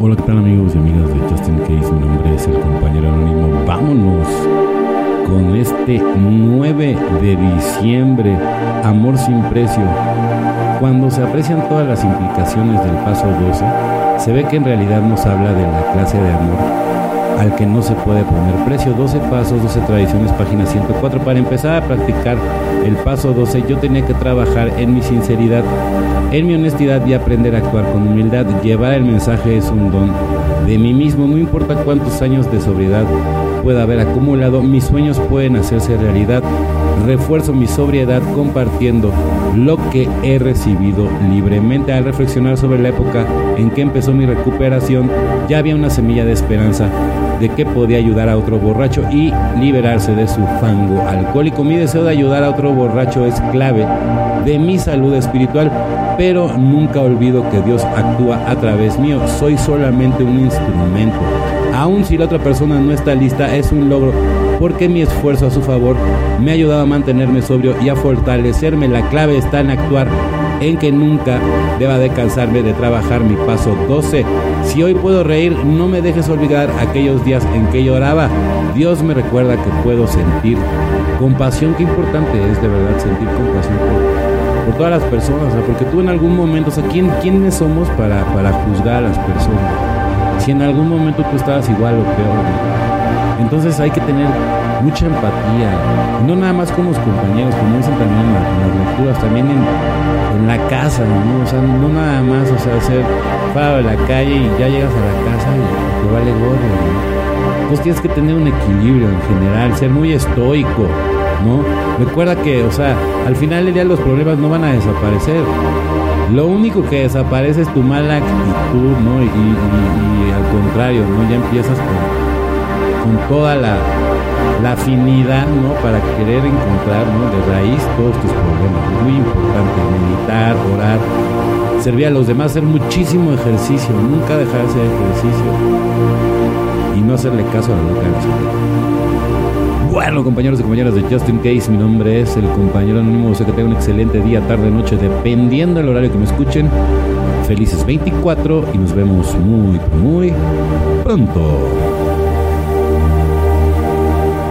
Hola, ¿qué tal amigos y amigas de Justin Case? Mi nombre es el compañero anónimo. Vámonos con este 9 de diciembre, Amor sin precio. Cuando se aprecian todas las implicaciones del paso 12, se ve que en realidad nos habla de la clase de amor al que no se puede poner precio. 12 pasos, 12 tradiciones, página 104. Para empezar a practicar el paso 12 yo tenía que trabajar en mi sinceridad, en mi honestidad y aprender a actuar con humildad. Llevar el mensaje es un don de mí mismo, no importa cuántos años de sobriedad pueda haber acumulado, mis sueños pueden hacerse realidad. Refuerzo mi sobriedad compartiendo lo que he recibido libremente. Al reflexionar sobre la época en que empezó mi recuperación, ya había una semilla de esperanza de que podía ayudar a otro borracho y liberarse de su fango alcohólico. Mi deseo de ayudar a otro borracho es clave de mi salud espiritual, pero nunca olvido que Dios actúa a través mío. Soy solamente un instrumento. Aun si la otra persona no está lista, es un logro porque mi esfuerzo a su favor me ha ayudado a mantenerme sobrio y a fortalecerme. La clave está en actuar en que nunca deba de cansarme de trabajar mi paso 12. Si hoy puedo reír, no me dejes olvidar aquellos días en que lloraba. Dios me recuerda que puedo sentir compasión. Qué importante es de verdad sentir compasión por, todas las personas, porque tú en algún momento, o sea, ¿quién, ¿quiénes somos para, para juzgar a las personas? Si en algún momento tú estabas igual o peor, entonces hay que tener mucha empatía, no nada más con los compañeros, como dicen también en, las lecturas, también en, la casa, ¿no? O sea, no nada más, o sea, ser paro de la calle y ya llegas a la casa y te vale gorro, ¿no? Entonces tienes que tener un equilibrio en general, ser muy estoico, ¿no? Recuerda que, o sea, al final del día los problemas no van a desaparecer. Lo único que desaparece es tu mala actitud, ¿no? Y, y al contrario, ¿no? Ya empiezas con con toda la, afinidad, ¿no? Para querer encontrar, ¿no? De raíz todos tus problemas. Muy importante meditar, orar, servir a los demás, hacer muchísimo ejercicio, nunca dejar de hacer ejercicio y no hacerle caso a la loca bueno, compañeros y compañeras de Justin Case, mi nombre es el compañero anónimo. Sé que tengan un excelente día, tarde, noche, dependiendo del horario que me escuchen. Felices 24 y nos vemos muy, muy pronto.